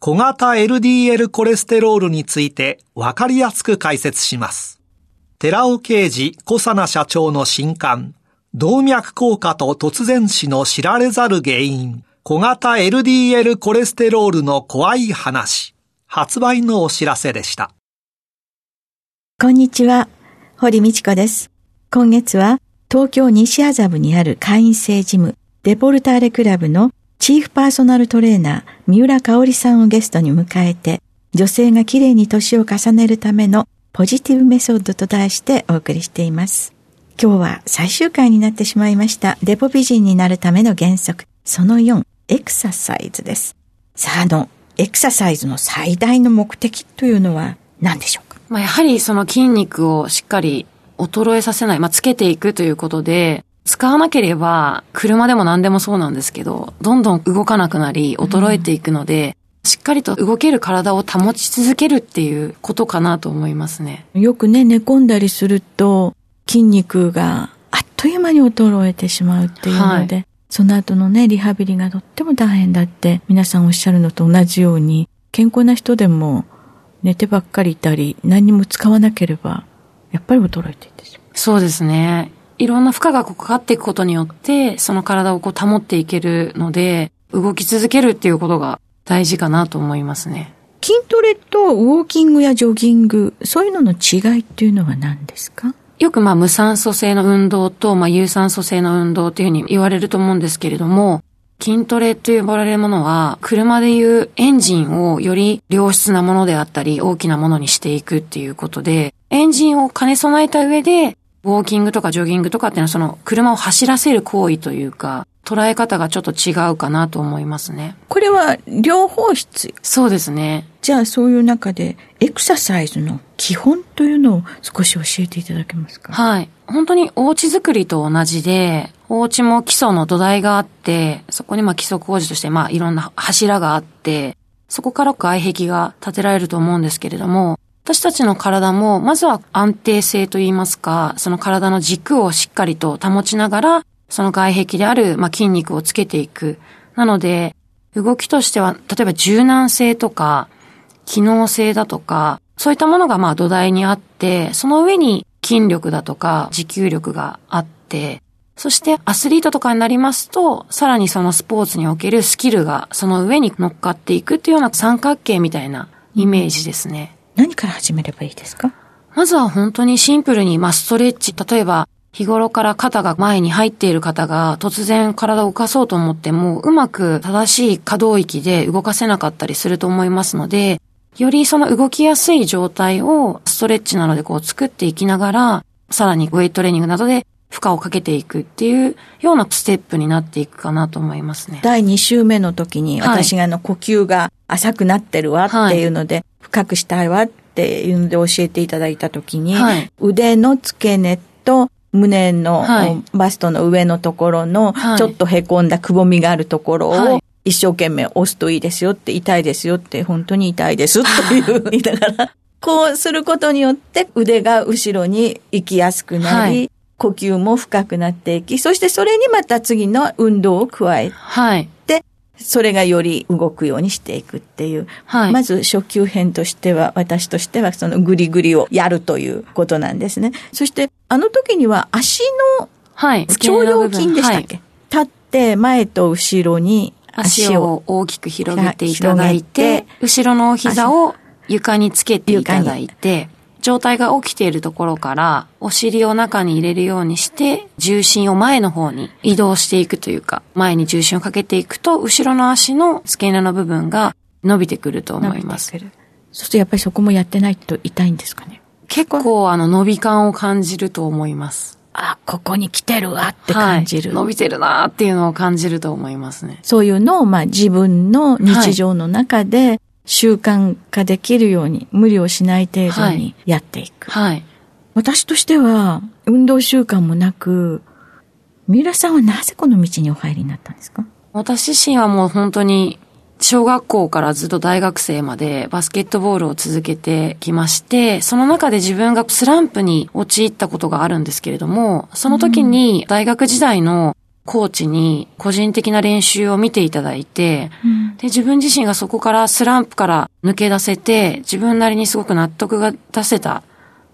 小型 LDL コレステロールについてわかりやすく解説します。寺尾啓治小佐奈社長の新刊、動脈硬化と突然死の知られざる原因、小型 LDL コレステロールの怖い話、発売のお知らせでした。こんにちは、堀道子です。今月は東京西麻布にある会員制ジム、デポルターレクラブのチーフパーソナルトレーナー、三浦香織さんをゲストに迎えて、女性が綺麗に年を重ねるためのポジティブメソッドと題してお送りしています。今日は最終回になってしまいましたデポ美人になるための原則、その4、エクササイズです。さあ、あの、エクササイズの最大の目的というのは何でしょうか？まあ、やはりその筋肉をしっかり衰えさせない、まあ、つけていくということで、使わなければ、車でも何でもそうなんですけど、どんどん動かなくなり、衰えていくので、うん、しっかりと動ける体を保ち続けるっていうことかなと思いますね。よくね、寝込んだりすると、筋肉があっという間に衰えてしまうっていうので、はい、その後のね、リハビリがとっても大変だって皆さんおっしゃるのと同じように、健康な人でも寝てばっかりいたり、何にも使わなければ、やっぱり衰えていってしまう。そうですね。いろんな負荷がかかっていくことによって、その体をこう保っていけるので、動き続けるっていうことが大事かなと思いますね。筋トレとウォーキングやジョギング、そういうのの違いっていうのは何ですか？よくまあ無酸素性の運動とまあ有酸素性の運動っていうふうに言われると思うんですけれども、筋トレと呼ばれるものは、車でいうエンジンをより良質なものであったり、大きなものにしていくっていうことで、エンジンを兼ね備えた上で、ウォーキングとかジョギングとかっていうのはその車を走らせる行為というか、捉え方がちょっと違うかなと思いますね。これは両方必要そうですね。じゃあそういう中でエクササイズの基本というのを少し教えていただけますか？はい。本当にお家作りと同じで、お家も基礎の土台があって、そこにまあ基礎工事としてまあいろんな柱があって、そこから外壁が建てられると思うんですけれども、私たちの体も、まずは安定性といいますか、その体の軸をしっかりと保ちながら、その外壁である、まあ、筋肉をつけていく。なので、動きとしては、例えば柔軟性とか、機能性だとか、そういったものがまあ土台にあって、その上に筋力だとか持久力があって、そしてアスリートとかになりますと、さらにそのスポーツにおけるスキルがその上に乗っかっていくっていうような三角形みたいなイメージですね。何から始めればいいですか？まずは本当にシンプルに、まあ、ストレッチ。例えば、日頃から肩が前に入っている方が突然体を動かそうと思っても、うまく正しい可動域で動かせなかったりすると思いますので、よりその動きやすい状態をストレッチなどでこう作っていきながら、さらにウェイトレーニングなどで負荷をかけていくっていうようなステップになっていくかなと思いますね。第2週目の時に私があの呼吸が浅くなってるわっていうので、はい、深くしたいわっていうので教えていただいた時に、はい、腕の付け根と胸の、バストの上のところの、ちょっと凹んだくぼみがあるところを、一生懸命押すといいですよって、痛いですよって、本当に痛いですっていう 言いながら、こうすることによって腕が後ろに行きやすくなり、呼吸も深くなっていき、そしてそれにまた次の運動を加えて、はい、それがより動くようにしていくっていう。はい、まず初級編としては、私としてはそのグリグリをやるということなんですね。そして、あの時には足の、はい、腸腰筋でしたっけ、はい、立って前と後ろに足を大きく広げていただいて、後ろの膝を床につけていただいて、状態が起きているところから、お尻を中に入れるようにして、重心を前の方に移動していくというか、前に重心をかけていくと、後ろの足の付け根の部分が伸びてくると思います。そうするとやっぱりそこもやってないと痛いんですかね？結構あの伸び感を感じると思います。あ、ここに来てるわって感じる。はい、伸びてるなっていうのを感じると思いますね。そういうのをまあ自分の日常の中で習慣化できるように、無理をしない程度にやっていく。はい。私としては、運動習慣もなく、三浦さんはなぜこの道にお入りになったんですか？私自身はもう本当に小学校からずっと大学生までバスケットボールを続けてきまして、その中で自分がスランプに陥ったことがあるんですけれども、その時に大学時代のコーチに個人的な練習を見ていただいて、うん、で、自分自身がそこからスランプから抜け出せて、自分なりにすごく納得が出せたっ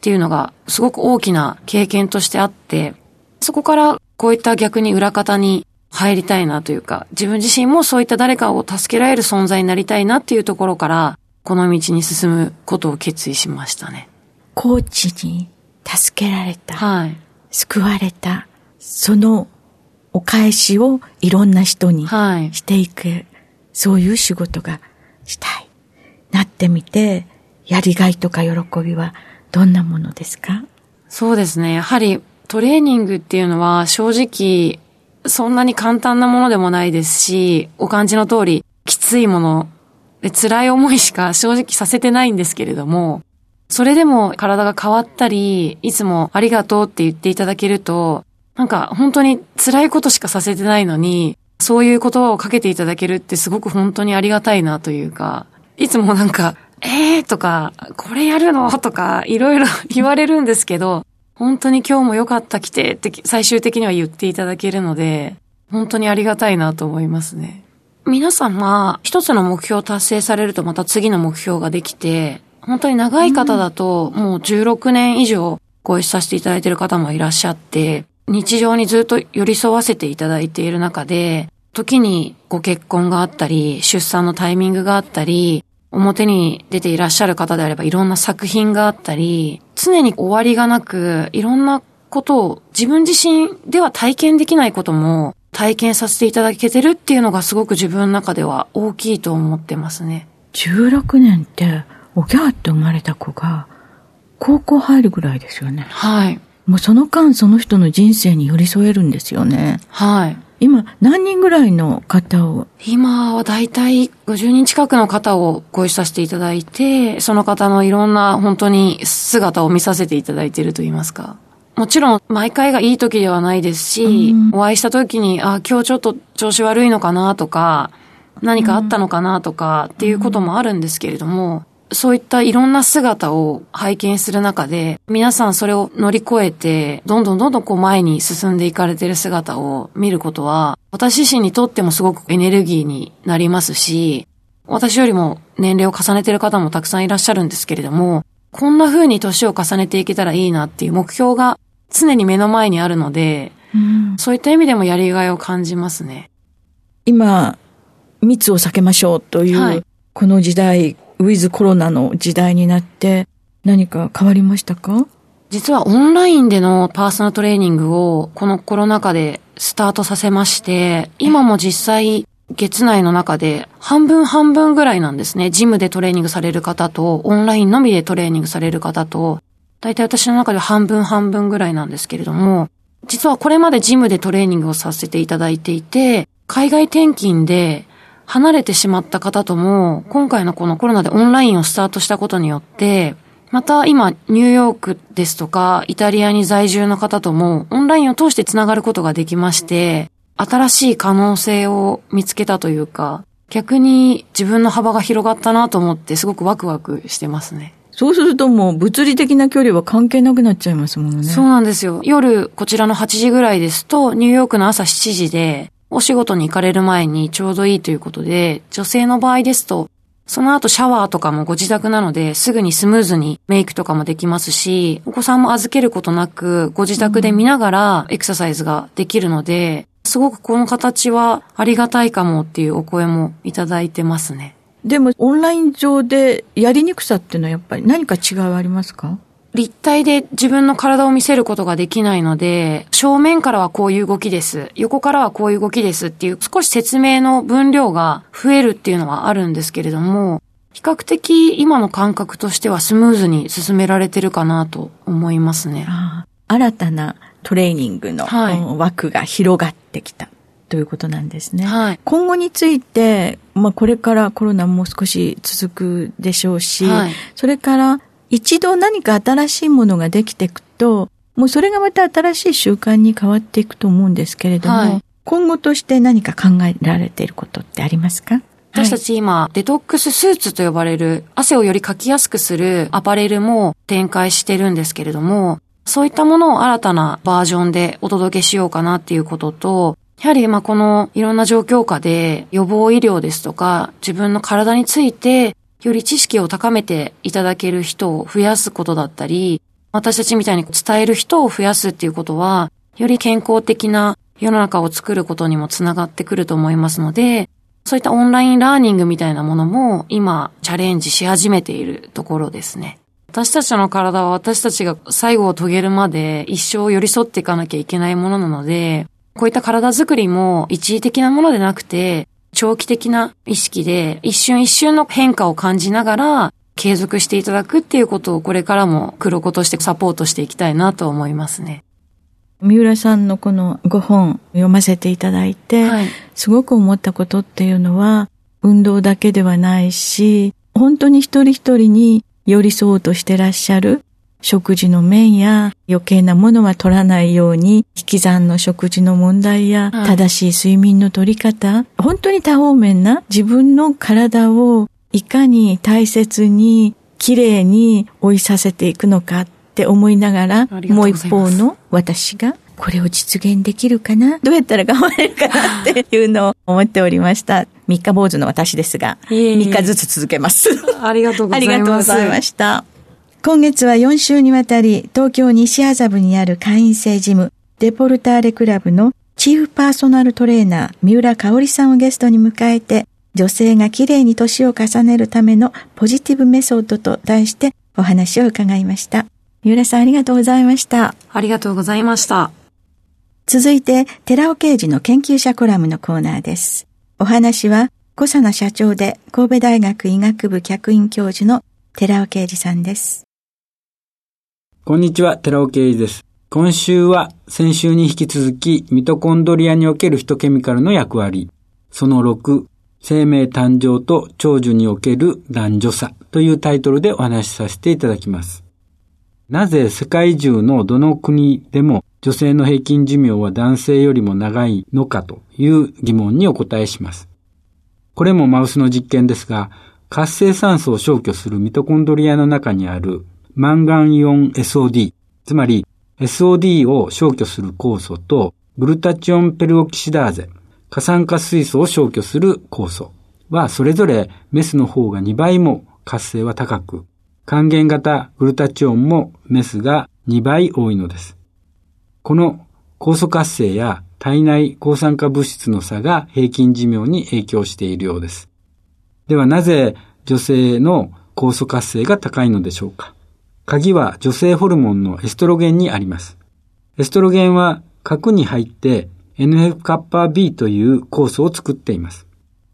ていうのが、すごく大きな経験としてあって、そこからこういった逆に裏方に入りたいなというか、自分自身もそういった誰かを助けられる存在になりたいなっていうところから、この道に進むことを決意しましたね。コーチに助けられた。はい。救われた。そのお返しをいろんな人にしていく、はい、そういう仕事がしたい。なってみて、やりがいとか喜びはどんなものですか？そうですね。やはりトレーニングっていうのは正直そんなに簡単なものでもないですし、お感じの通りきついもの辛い思いしか正直させてないんですけれども、それでも体が変わったり、いつもありがとうって言っていただけると、なんか本当に辛いことしかさせてないのに、そういう言葉をかけていただけるってすごく本当にありがたいなというか、いつもなんか、えーとか、これやるのとか、いろいろ 言われるんですけど、本当に今日も良かった来てって最終的には言っていただけるので、本当にありがたいなと思いますね。皆さんまあ、一つの目標を達成されるとまた次の目標ができて、本当に長い方だともう16年以上ご一緒させていただいている方もいらっしゃって、日常にずっと寄り添わせていただいている中で、時にご結婚があったり、出産のタイミングがあったり、表に出ていらっしゃる方であればいろんな作品があったり、常に終わりがなく、いろんなことを自分自身では体験できないことも体験させていただけてるっていうのがすごく自分の中では大きいと思ってますね。16年って、おぎゃーって生まれた子が、高校入るぐらいですよね。はい。もうその間その人の人生に寄り添えるんですよね。はい。今、何人ぐらいの方を？今はだいたい50人近くの方をご一緒させていただいて、その方のいろんな本当に姿を見させていただいていると言いますか。もちろん、毎回がいい時ではないですし、うん、お会いした時に、あ、今日ちょっと調子悪いのかなとか、何かあったのかなとかっていうこともあるんですけれども、そういったいろんな姿を拝見する中で、皆さんそれを乗り越えて、どんどんどんどんこう前に進んでいかれてる姿を見ることは、私自身にとってもすごくエネルギーになりますし、私よりも年齢を重ねてる方もたくさんいらっしゃるんですけれども、こんな風に年を重ねていけたらいいなっていう目標が常に目の前にあるので、うん、そういった意味でもやりがいを感じますね。今、密を避けましょうという、はい、この時代、ウィズコロナの時代になって何か変わりましたか？実はオンラインでのパーソナルトレーニングをこのコロナ禍でスタートさせまして、今も実際月内の中で半分半分ぐらいなんですね。ジムでトレーニングされる方と、オンラインのみでトレーニングされる方と、大体私の中で半分半分ぐらいなんですけれども、実はこれまでジムでトレーニングをさせていただいていて、海外転勤で離れてしまった方とも、今回のこのコロナでオンラインをスタートしたことによって、また今、ニューヨークですとか、イタリアに在住の方とも、オンラインを通してつながることができまして、新しい可能性を見つけたというか、逆に自分の幅が広がったなと思って、すごくワクワクしてますね。そうするともう物理的な距離は関係なくなっちゃいますもんね。そうなんですよ。夜、こちらの8時ぐらいですと、ニューヨークの朝7時で、お仕事に行かれる前にちょうどいいということで、女性の場合ですと、その後シャワーとかもご自宅なので、すぐにスムーズにメイクとかもできますし、お子さんも預けることなく、ご自宅で見ながらエクササイズができるので、すごくこの形はありがたいかもっていうお声もいただいてますね。でもオンライン上でやりにくさっていうのはやっぱり何か違いはありますか？立体で自分の体を見せることができないので、正面からはこういう動きです。横からはこういう動きですっていう少し説明の分量が増えるっていうのはあるんですけれども、比較的今の感覚としてはスムーズに進められてるかなと思いますね。新たなトレーニングの枠が広がってきた。ということなんですね。はい、今後について、まあ、これからコロナもう少し続くでしょうし、はい、それから一度何か新しいものができていくと、もうそれがまた新しい習慣に変わっていくと思うんですけれども、はい、今後として何か考えられていることってありますか？私たち今、デトックススーツと呼ばれる、汗をよりかきやすくするアパレルも展開してるんですけれども、そういったものを新たなバージョンでお届けしようかなっていうことと、やはりまあこのいろんな状況下で予防医療ですとか自分の体についてより知識を高めていただける人を増やすことだったり、私たちみたいに伝える人を増やすっていうことは、より健康的な世の中を作ることにもつながってくると思いますので、そういったオンラインラーニングみたいなものも今チャレンジし始めているところですね。私たちの体は私たちが最後を遂げるまで一生寄り添っていかなきゃいけないものなので、こういった体づくりも一時的なものでなくて、長期的な意識で一瞬一瞬の変化を感じながら継続していただくっていうことをこれからも黒子としてサポートしていきたいなと思いますね。三浦さんのこの5本読ませていただいて、はい、すごく思ったことっていうのは運動だけではないし、本当に一人一人に寄り添おうとしてらっしゃる食事の面や余計なものは取らないように、引き算の食事の問題や、正しい睡眠の取り方、本当に多方面な自分の体をいかに大切に、綺麗に追いさせていくのかって思いながら、もう一方の私がこれを実現できるかなどうやったら頑張れるかな っていうのを思っておりました。三日坊主の私ですが、三日ずつ続けます。ありがとうございます。ありがとうございました。今月は4週にわたり、東京西麻布にある会員制ジム、デポルターレクラブのチーフパーソナルトレーナー、三浦香織さんをゲストに迎えて、女性が綺麗に年を重ねるためのポジティブメソッドと題してお話を伺いました。三浦さんありがとうございました。ありがとうございました。続いて、寺尾刑事の研究者コラムのコーナーです。お話は、小佐野社長で神戸大学医学部客員教授の寺尾啓二さんです。こんにちは、寺尾啓二です。今週は先週に引き続きミトコンドリアにおけるヒトケミカルの役割、その6、生命誕生と長寿における男女差というタイトルでお話しさせていただきます。なぜ世界中のどの国でも女性の平均寿命は男性よりも長いのかという疑問にお答えします。これもマウスの実験ですが、活性酸素を消去するミトコンドリアの中にあるマンガンイオン SOD、つまり SOD を消去する酵素とグルタチオンペルオキシダーゼ、過酸化水素を消去する酵素はそれぞれメスの方が2倍も活性は高く、還元型グルタチオンもメスが2倍多いのです。この酵素活性や体内抗酸化物質の差が平均寿命に影響しているようです。ではなぜ女性の酵素活性が高いのでしょうか？鍵は女性ホルモンのエストロゲンにあります。エストロゲンは核に入って NF-κB という酵素を作っています。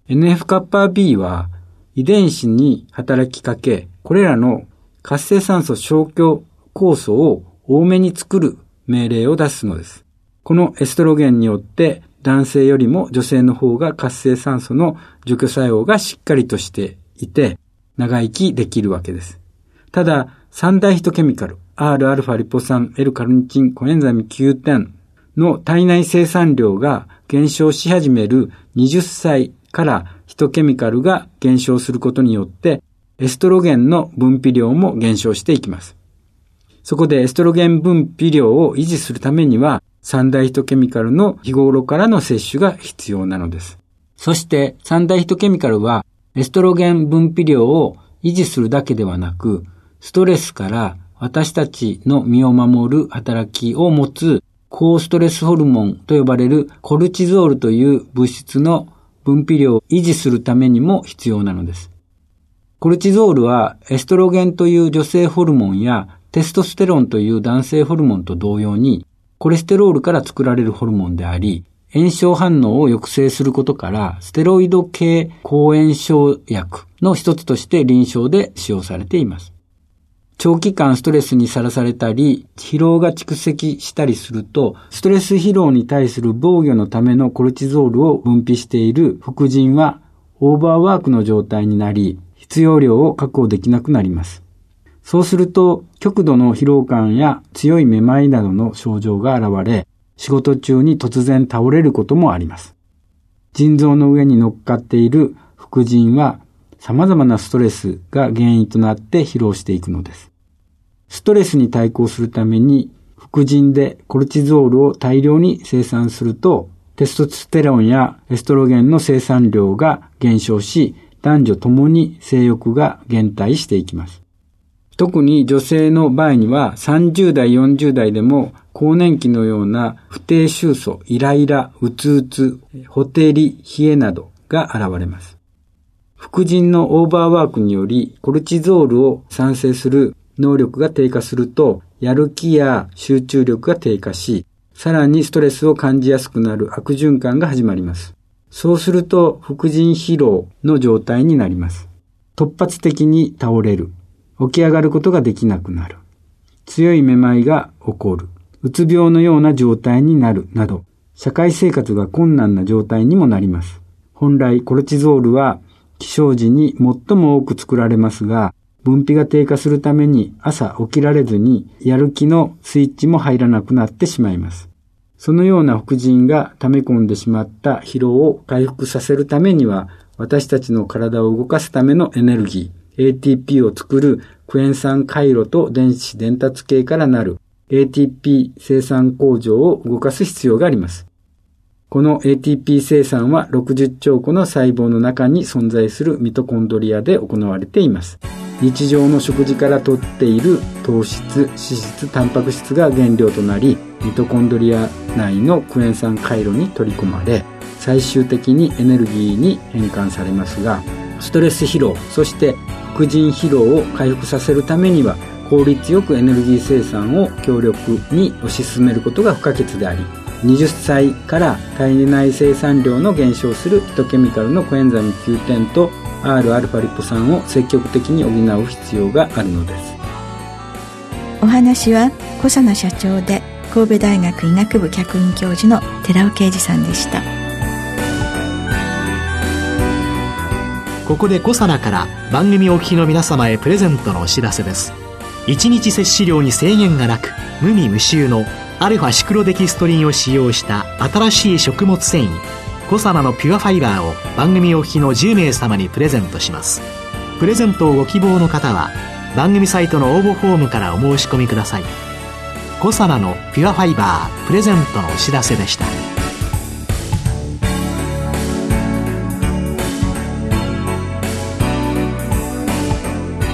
NF-κB は遺伝子に働きかけ、これらの活性酸素消去酵素を多めに作る命令を出すのです。このエストロゲンによって男性よりも女性の方が活性酸素の除去作用がしっかりとしていて長生きできるわけです。ただ、三大ヒトケミカル、Rα リポ酸、L カルニチン、コエンザミ Q10 の体内生産量が減少し始める20歳からヒトケミカルが減少することによって、エストロゲンの分泌量も減少していきます。そこでエストロゲン分泌量を維持するためには、三大ヒトケミカルの日頃からの摂取が必要なのです。そして三大ヒトケミカルは、エストロゲン分泌量を維持するだけではなく、ストレスから私たちの身を守る働きを持つ高ストレスホルモンと呼ばれるコルチゾールという物質の分泌量を維持するためにも必要なのです。コルチゾールはエストロゲンという女性ホルモンやテストステロンという男性ホルモンと同様にコレステロールから作られるホルモンであり、炎症反応を抑制することから、ステロイド系抗炎症薬の一つとして臨床で使用されています。長期間ストレスにさらされたり、疲労が蓄積したりすると、ストレス疲労に対する防御のためのコルチゾールを分泌している副腎はオーバーワークの状態になり、必要量を確保できなくなります。そうすると、極度の疲労感や強いめまいなどの症状が現れ、仕事中に突然倒れることもあります。腎臓の上に乗っかっている副腎は様々なストレスが原因となって疲労していくのです。ストレスに対抗するために副腎でコルチゾールを大量に生産するとテストステロンやエストロゲンの生産量が減少し男女ともに性欲が減退していきます。特に女性の場合には30代、40代でも更年期のような不定収素、イライラ、うつうつ、ほてり、冷えなどが現れます。副腎のオーバーワークによりコルチゾールを産生する能力が低下すると、やる気や集中力が低下し、さらにストレスを感じやすくなる悪循環が始まります。そうすると、副腎疲労の状態になります。突発的に倒れる。起き上がることができなくなる。強いめまいが起こる。うつ病のような状態になる。など、社会生活が困難な状態にもなります。本来、コルチゾールは、起床時に最も多く作られますが、分泌が低下するために朝起きられずにやる気のスイッチも入らなくなってしまいます。そのような副腎が溜め込んでしまった疲労を回復させるためには、私たちの体を動かすためのエネルギー、ATP を作るクエン酸回路と電子伝達系からなる ATP 生産工場を動かす必要があります。この ATP 生産は60兆個の細胞の中に存在するミトコンドリアで行われています。日常の食事から摂っている糖質、脂質、タンパク質が原料となり、ミトコンドリア内のクエン酸回路に取り込まれ、最終的にエネルギーに変換されますが、ストレス疲労、そして副腎疲労を回復させるためには、効率よくエネルギー生産を強力に推し進めることが不可欠であり、20歳から体内生産量の減少するヒトケミカルのコエンザム9点と Rα リポ酸を積極的に補う必要があるのです。お話は小佐奈社長で神戸大学医学部客員教授の寺尾啓二さんでした。ここで小佐奈から番組お聞きの皆様へプレゼントのお知らせです。1日摂取量に制限がなく無味無臭のアルファシクロデキストリンを使用した新しい食物繊維コサナのピュアファイバーを番組お聞きの10名様にプレゼントします。プレゼントをご希望の方は番組サイトの応募フォームからお申し込みください。コサナのピュアファイバープレゼントのお知らせでした。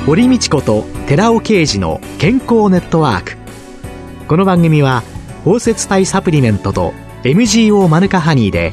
堀道子と寺尾啓二の健康ネットワーク。この番組は包摂体サプリメントと MGO マヌカハニーで